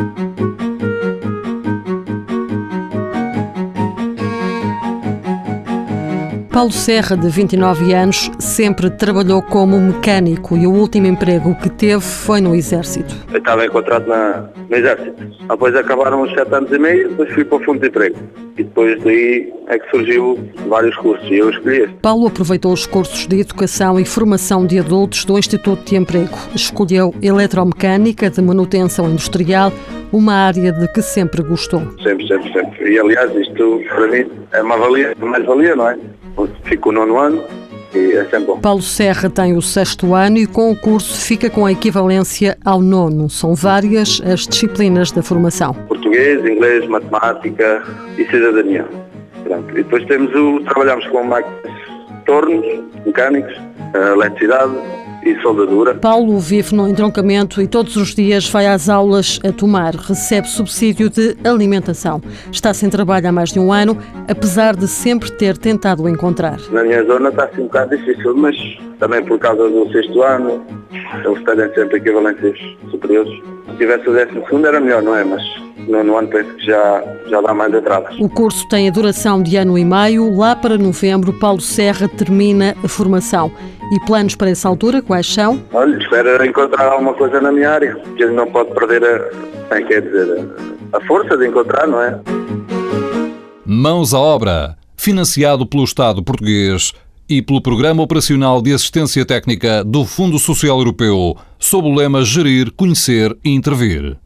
Thank you. Paulo Serra, de 29 anos, sempre trabalhou como mecânico e o último emprego que teve foi no Exército. Eu estava encontrado na, no Exército. Depois acabaram os sete anos e meio, depois fui para o Fundo de Emprego. E depois daí é que surgiu vários cursos e eu escolhi este. Paulo aproveitou os cursos de Educação e Formação de Adultos do Instituto de Emprego. Escolheu Eletromecânica de Manutenção Industrial, uma área de que sempre gostou. Sempre, sempre, sempre. E aliás, isto para mim é uma valia, mais valia, não é? Fico no nono ano e é sempre bom. Paulo Serra tem o sexto ano e com o curso fica com a equivalência ao nono. São várias as disciplinas da formação. Português, inglês, matemática e cidadania. Pronto. E depois temos o, trabalhamos com máquinas, tornos, mecânicos, eletricidade, e soldadura. Paulo vive no entroncamento e todos os dias vai às aulas a tomar. Recebe subsídio de alimentação. Está sem trabalho há mais de um ano, apesar de sempre ter tentado encontrar. Na minha zona está assim um bocado difícil, mas também por causa do sexto ano, eles pedem sempre equivalências superiores. Se tivesse o décimo segundo era melhor, não é? Mas no ano penso que já, já dá mais atrasos. O curso tem a duração de ano e meio. Lá para novembro, Paulo Serra termina a formação. E planos para essa altura, quais são? Olha, espero encontrar alguma coisa na minha área, que ele não pode perder a, é quer dizer, a força de encontrar, não é? Mãos à obra, financiado pelo Estado português e pelo Programa Operacional de Assistência Técnica do Fundo Social Europeu, sob o lema Gerir, Conhecer e Intervir.